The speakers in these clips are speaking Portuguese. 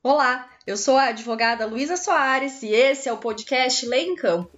Olá, eu sou a advogada Luísa Soares e esse é o podcast Lei em Campo.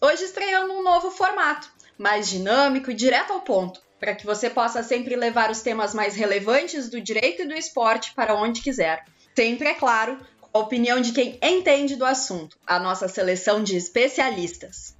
Hoje estreando um novo formato, mais dinâmico e direto ao ponto, para que você possa sempre levar os temas mais relevantes do direito e do esporte para onde quiser. Sempre, é claro, com a opinião de quem entende do assunto, a nossa seleção de especialistas.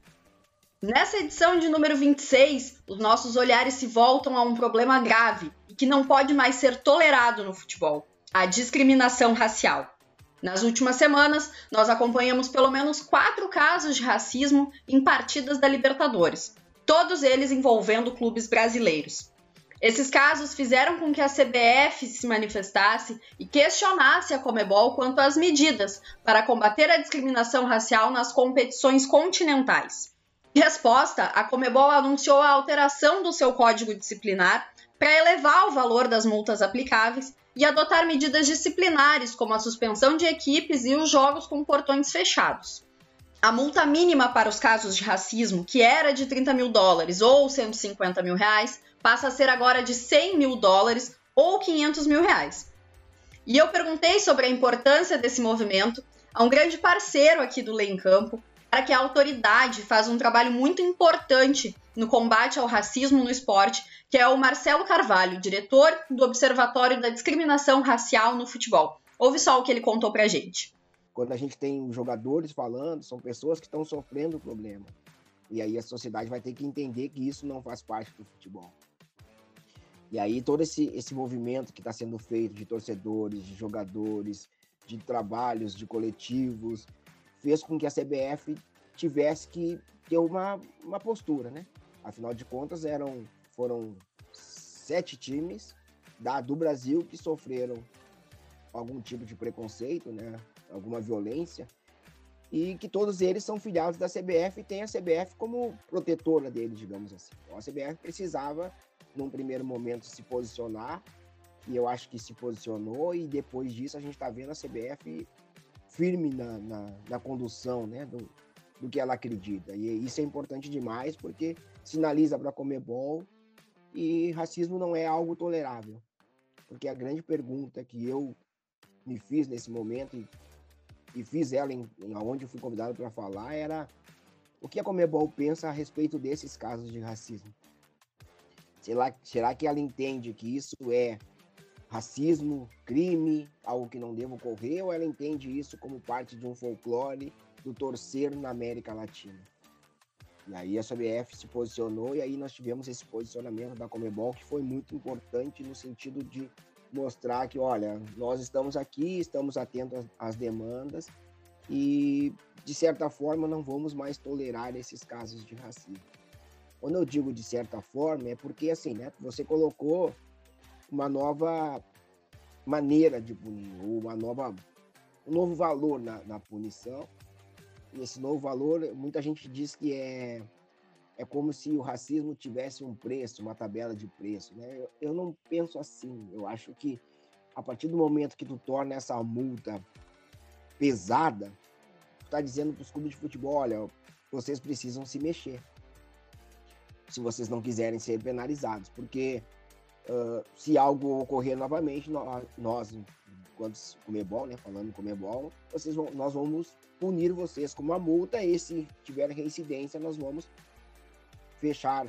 Nessa edição de número 26, os nossos olhares se voltam a um problema grave e que não pode mais ser tolerado no futebol a discriminação racial. Nas últimas semanas, nós acompanhamos pelo menos quatro casos de racismo em partidas da Libertadores, todos eles envolvendo clubes brasileiros. Esses casos fizeram com que a CBF se manifestasse e questionasse a Comebol quanto às medidas para combater a discriminação racial nas competições continentais. Em resposta, a Comebol anunciou a alteração do seu código disciplinar para elevar o valor das multas aplicáveis e adotar medidas disciplinares, como a suspensão de equipes e os jogos com portões fechados. A multa mínima para os casos de racismo, que era de 30 mil dólares ou 150 mil reais, passa a ser agora de 100 mil dólares ou 500 mil reais. E eu perguntei sobre a importância desse movimento a um grande parceiro aqui do Lei em Campo, para que a autoridade faz um trabalho muito importante no combate ao racismo no esporte, que é o Marcelo Carvalho, diretor do Observatório da Discriminação Racial no Futebol. Ouve só o que ele contou pra gente. Quando a gente tem jogadores falando, são pessoas que estão sofrendo o problema. E aí a sociedade vai ter que entender que isso não faz parte do futebol. E aí todo esse, esse movimento que está sendo feito de torcedores, de jogadores, de trabalhos, de coletivos, fez com que a CBF tivesse que ter uma, uma postura, né? Afinal de contas, eram, foram sete times da, do Brasil que sofreram algum tipo de preconceito, né? Alguma violência. E que todos eles são filiados da CBF e tem a CBF como protetora deles, digamos assim. Então, a CBF precisava, num primeiro momento, se posicionar e eu acho que se posicionou e depois disso a gente está vendo a CBF firme na, na, na condução né, do, do que ela acredita. E isso é importante demais porque sinaliza para a Comebol e racismo não é algo tolerável. Porque a grande pergunta que eu me fiz nesse momento e, e fiz ela em, em onde eu fui convidado para falar era o que a Comebol pensa a respeito desses casos de racismo. Será, será que ela entende que isso é racismo, crime, algo que não deva ocorrer, ou ela entende isso como parte de um folclore do torcer na América Latina? E aí a CBF se posicionou e aí nós tivemos esse posicionamento da Comebol que foi muito importante no sentido de mostrar que, olha, nós estamos aqui, estamos atentos às demandas e de certa forma não vamos mais tolerar esses casos de racismo. Quando eu digo de certa forma é porque assim, né, você colocou uma nova maneira de punir, ou uma nova, um novo valor na, na punição. Esse novo valor, muita gente diz que é, é como se o racismo tivesse um preço, uma tabela de preço. Né? Eu, eu não penso assim. Eu acho que a partir do momento que tu torna essa multa pesada, tu está dizendo para os clubes de futebol, olha, vocês precisam se mexer. Se vocês não quiserem ser penalizados, porque Uh, se algo ocorrer novamente, nós, nós quando Comebol, né, falando Comebol, vocês vão, nós vamos punir vocês com uma multa e se tiver reincidência, nós vamos fechar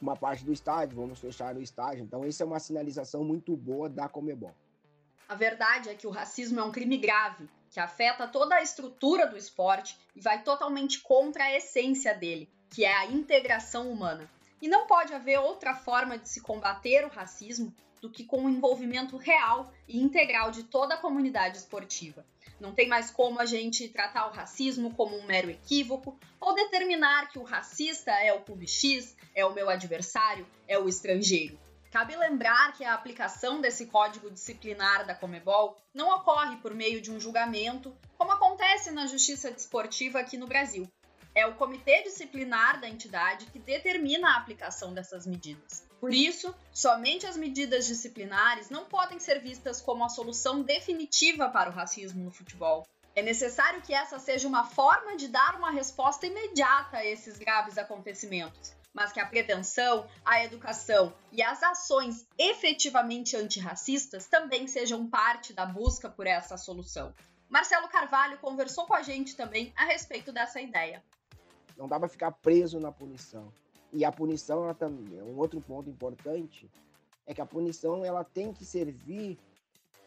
uma parte do estádio, vamos fechar o estádio. Então, isso é uma sinalização muito boa da Comebol. A verdade é que o racismo é um crime grave, que afeta toda a estrutura do esporte e vai totalmente contra a essência dele, que é a integração humana. E não pode haver outra forma de se combater o racismo do que com o envolvimento real e integral de toda a comunidade esportiva. Não tem mais como a gente tratar o racismo como um mero equívoco ou determinar que o racista é o clube X, é o meu adversário, é o estrangeiro. Cabe lembrar que a aplicação desse código disciplinar da Comebol não ocorre por meio de um julgamento, como acontece na justiça desportiva aqui no Brasil. É o comitê disciplinar da entidade que determina a aplicação dessas medidas. Por isso, somente as medidas disciplinares não podem ser vistas como a solução definitiva para o racismo no futebol. É necessário que essa seja uma forma de dar uma resposta imediata a esses graves acontecimentos, mas que a prevenção, a educação e as ações efetivamente antirracistas também sejam parte da busca por essa solução. Marcelo Carvalho conversou com a gente também a respeito dessa ideia. Não dá para ficar preso na punição. E a punição, ela também, é um outro ponto importante, é que a punição ela tem que servir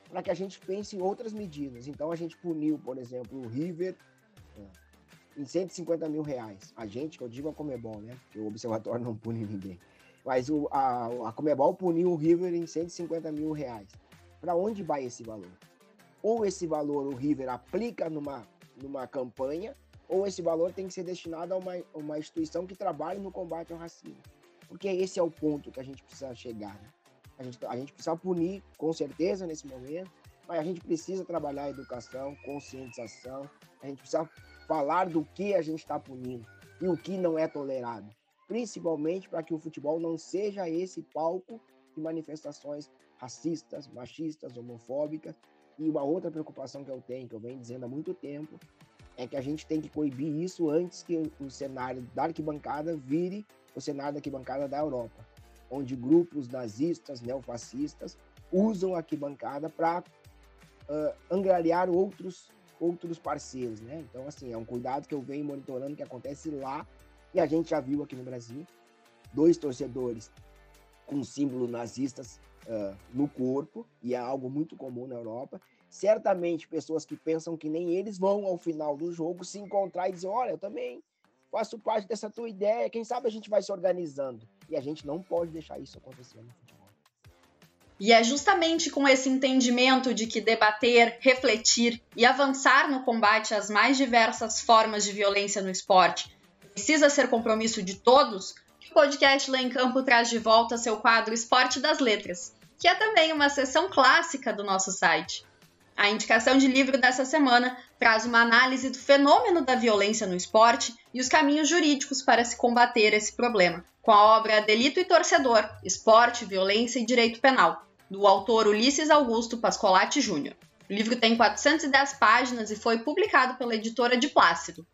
para que a gente pense em outras medidas. Então a gente puniu, por exemplo, o River é, em 150 mil reais. A gente, que eu digo a Comebol, né? Porque o observatório não pune ninguém. Mas o, a, a Comebol puniu o River em 150 mil reais. Para onde vai esse valor? Ou esse valor o River aplica numa, numa campanha, ou esse valor tem que ser destinado a uma, uma instituição que trabalhe no combate ao racismo. Porque esse é o ponto que a gente precisa chegar. Né? A, gente, a gente precisa punir, com certeza, nesse momento, mas a gente precisa trabalhar a educação, conscientização, a gente precisa falar do que a gente está punindo e o que não é tolerado, principalmente para que o futebol não seja esse palco de manifestações racistas, machistas, homofóbicas. E uma outra preocupação que eu tenho, que eu venho dizendo há muito tempo, é que a gente tem que coibir isso antes que o cenário da arquibancada vire o cenário da arquibancada da Europa, onde grupos nazistas, neofascistas usam a arquibancada para uh, angariar outros outros parceiros, né? Então, assim, é um cuidado que eu venho monitorando que acontece lá e a gente já viu aqui no Brasil. Dois torcedores com símbolos nazistas uh, no corpo, e é algo muito comum na Europa. Certamente, pessoas que pensam que nem eles vão ao final do jogo se encontrar e dizer: Olha, eu também faço parte dessa tua ideia, quem sabe a gente vai se organizando. E a gente não pode deixar isso acontecer no futebol. E é justamente com esse entendimento de que debater, refletir e avançar no combate às mais diversas formas de violência no esporte precisa ser compromisso de todos podcast Lá em Campo traz de volta seu quadro Esporte das Letras, que é também uma seção clássica do nosso site. A indicação de livro dessa semana traz uma análise do fenômeno da violência no esporte e os caminhos jurídicos para se combater esse problema, com a obra Delito e Torcedor: Esporte, Violência e Direito Penal, do autor Ulisses Augusto Pascolati Júnior. O livro tem 410 páginas e foi publicado pela editora de Plácido.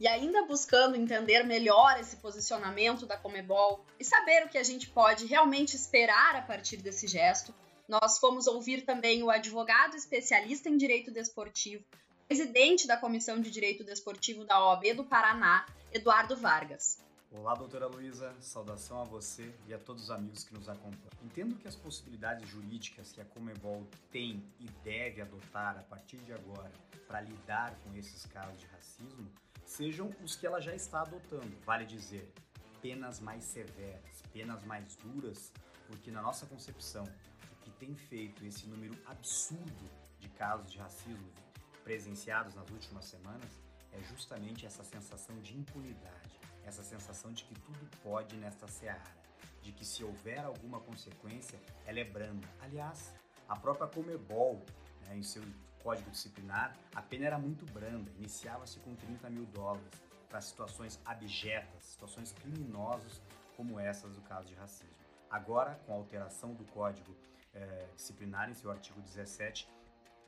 E ainda buscando entender melhor esse posicionamento da Comebol e saber o que a gente pode realmente esperar a partir desse gesto, nós fomos ouvir também o advogado especialista em direito desportivo, presidente da Comissão de Direito Desportivo da OAB do Paraná, Eduardo Vargas. Olá, doutora Luísa, saudação a você e a todos os amigos que nos acompanham. Entendo que as possibilidades jurídicas que a Comebol tem e deve adotar a partir de agora para lidar com esses casos de racismo sejam os que ela já está adotando, vale dizer, penas mais severas, penas mais duras, porque na nossa concepção, o que tem feito esse número absurdo de casos de racismo presenciados nas últimas semanas é justamente essa sensação de impunidade essa sensação de que tudo pode nesta seara, de que se houver alguma consequência, ela é branda. Aliás, a própria Comebol, né, em seu código disciplinar, a pena era muito branda, iniciava-se com 30 mil dólares para situações abjetas, situações criminosas como essas do caso de racismo. Agora, com a alteração do código eh, disciplinar em seu artigo 17,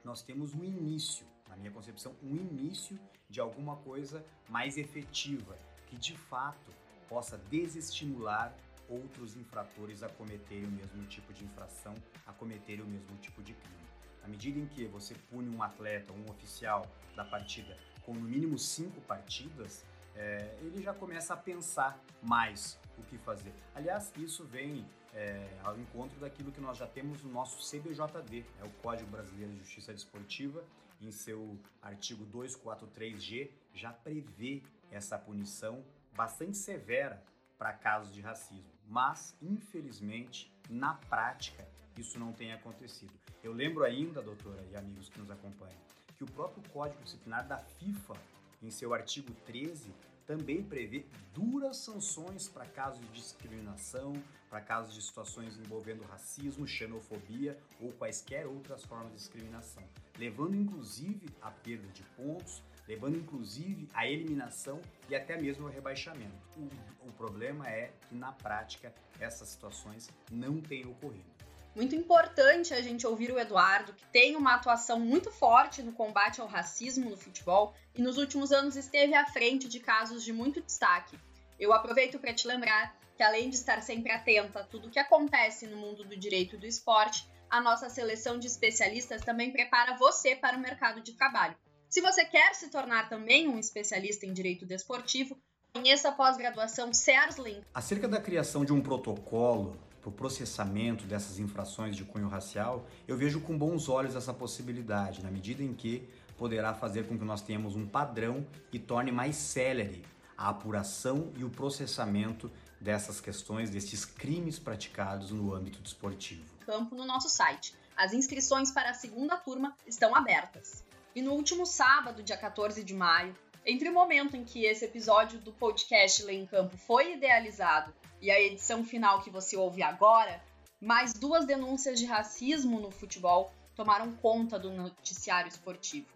nós temos um início, na minha concepção, um início de alguma coisa mais efetiva, que de fato possa desestimular outros infratores a cometerem o mesmo tipo de infração, a cometerem o mesmo tipo de crime. À medida em que você pune um atleta, um oficial da partida com no mínimo cinco partidas, é, ele já começa a pensar mais o que fazer. Aliás, isso vem é, ao encontro daquilo que nós já temos no nosso CBJD, é o Código Brasileiro de Justiça Desportiva, em seu artigo 243G, já prevê essa punição bastante severa para casos de racismo. Mas, infelizmente, na prática, isso não tem acontecido. Eu lembro ainda, doutora e amigos que nos acompanham, que o próprio Código Disciplinar da FIFA, em seu artigo 13, também prevê duras sanções para casos de discriminação, para casos de situações envolvendo racismo, xenofobia ou quaisquer outras formas de discriminação, levando inclusive à perda de pontos, levando inclusive à eliminação e até mesmo ao rebaixamento. O, o problema é que na prática essas situações não têm ocorrido. Muito importante a gente ouvir o Eduardo, que tem uma atuação muito forte no combate ao racismo no futebol e nos últimos anos esteve à frente de casos de muito destaque. Eu aproveito para te lembrar que além de estar sempre atenta a tudo o que acontece no mundo do direito do esporte, a nossa seleção de especialistas também prepara você para o mercado de trabalho. Se você quer se tornar também um especialista em direito desportivo, conheça a pós-graduação CERSLIN. Acerca da criação de um protocolo para o processamento dessas infrações de cunho racial, eu vejo com bons olhos essa possibilidade, na medida em que poderá fazer com que nós tenhamos um padrão e torne mais célere a apuração e o processamento dessas questões, desses crimes praticados no âmbito desportivo. Campo no nosso site. As inscrições para a segunda turma estão abertas. E no último sábado, dia 14 de maio, entre o momento em que esse episódio do podcast Lê em Campo foi idealizado e a edição final que você ouve agora, mais duas denúncias de racismo no futebol tomaram conta do noticiário esportivo.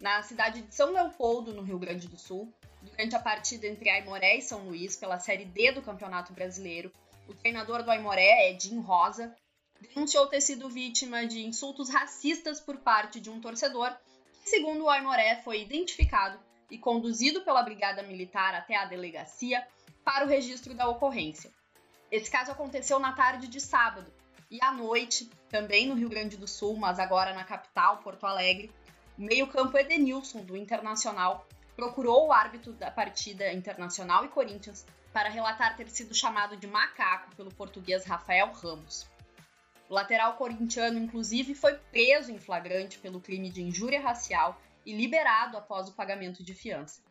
Na cidade de São Leopoldo, no Rio Grande do Sul, durante a partida entre Aimoré e São Luís pela Série D do Campeonato Brasileiro, o treinador do Aimoré, Edinho Rosa, denunciou ter sido vítima de insultos racistas por parte de um torcedor segundo o Aimoré, foi identificado e conduzido pela Brigada Militar até a delegacia para o registro da ocorrência. Esse caso aconteceu na tarde de sábado e à noite, também no Rio Grande do Sul, mas agora na capital, Porto Alegre, o meio-campo Edenilson, do Internacional, procurou o árbitro da partida Internacional e Corinthians para relatar ter sido chamado de macaco pelo português Rafael Ramos. O lateral corintiano, inclusive, foi preso em flagrante pelo crime de injúria racial e liberado após o pagamento de fiança.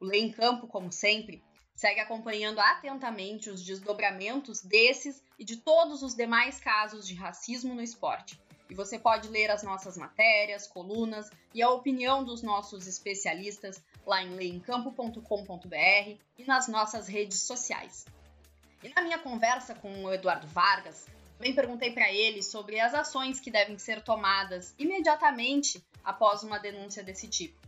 O Lei em Campo, como sempre, segue acompanhando atentamente os desdobramentos desses e de todos os demais casos de racismo no esporte. E você pode ler as nossas matérias, colunas e a opinião dos nossos especialistas lá em leemcampo.com.br e nas nossas redes sociais. E na minha conversa com o Eduardo Vargas, também perguntei para ele sobre as ações que devem ser tomadas imediatamente após uma denúncia desse tipo.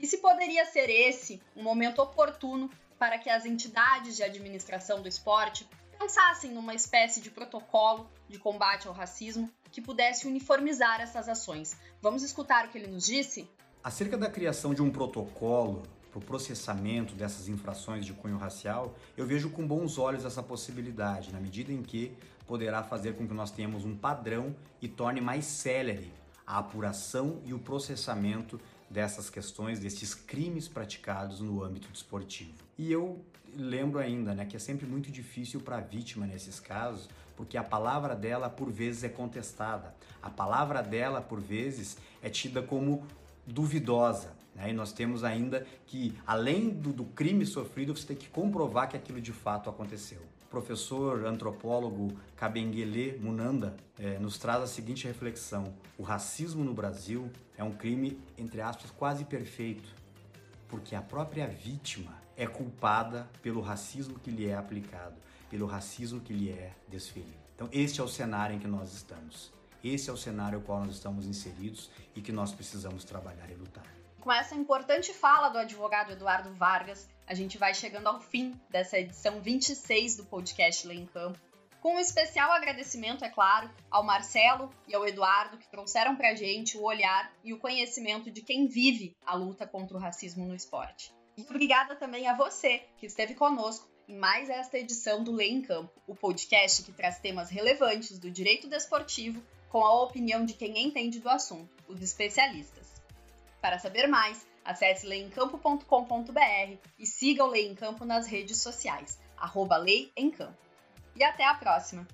E se poderia ser esse um momento oportuno para que as entidades de administração do esporte pensassem numa espécie de protocolo de combate ao racismo que pudesse uniformizar essas ações. Vamos escutar o que ele nos disse? Acerca da criação de um protocolo para o processamento dessas infrações de cunho racial, eu vejo com bons olhos essa possibilidade, na medida em que poderá fazer com que nós tenhamos um padrão e torne mais célere a apuração e o processamento dessas questões, desses crimes praticados no âmbito desportivo. E eu lembro ainda né, que é sempre muito difícil para a vítima nesses casos, porque a palavra dela por vezes é contestada, a palavra dela por vezes é tida como duvidosa. Né? E nós temos ainda que, além do, do crime sofrido, você tem que comprovar que aquilo de fato aconteceu. O professor antropólogo Kabengele Munanda é, nos traz a seguinte reflexão: o racismo no Brasil é um crime, entre aspas, quase perfeito, porque a própria vítima é culpada pelo racismo que lhe é aplicado, pelo racismo que lhe é desferido. Então, este é o cenário em que nós estamos. Esse é o cenário ao qual nós estamos inseridos e que nós precisamos trabalhar e lutar. Com essa importante fala do advogado Eduardo Vargas, a gente vai chegando ao fim dessa edição 26 do podcast Lei em Campo. Com um especial agradecimento, é claro, ao Marcelo e ao Eduardo que trouxeram pra gente o olhar e o conhecimento de quem vive a luta contra o racismo no esporte. E obrigada também a você que esteve conosco em mais esta edição do Lei em Campo, o podcast que traz temas relevantes do direito desportivo com a opinião de quem entende do assunto, os especialistas. Para saber mais, acesse leemcampo.com.br e siga o Lei em Campo nas redes sociais, arroba Lei em Campo. E até a próxima!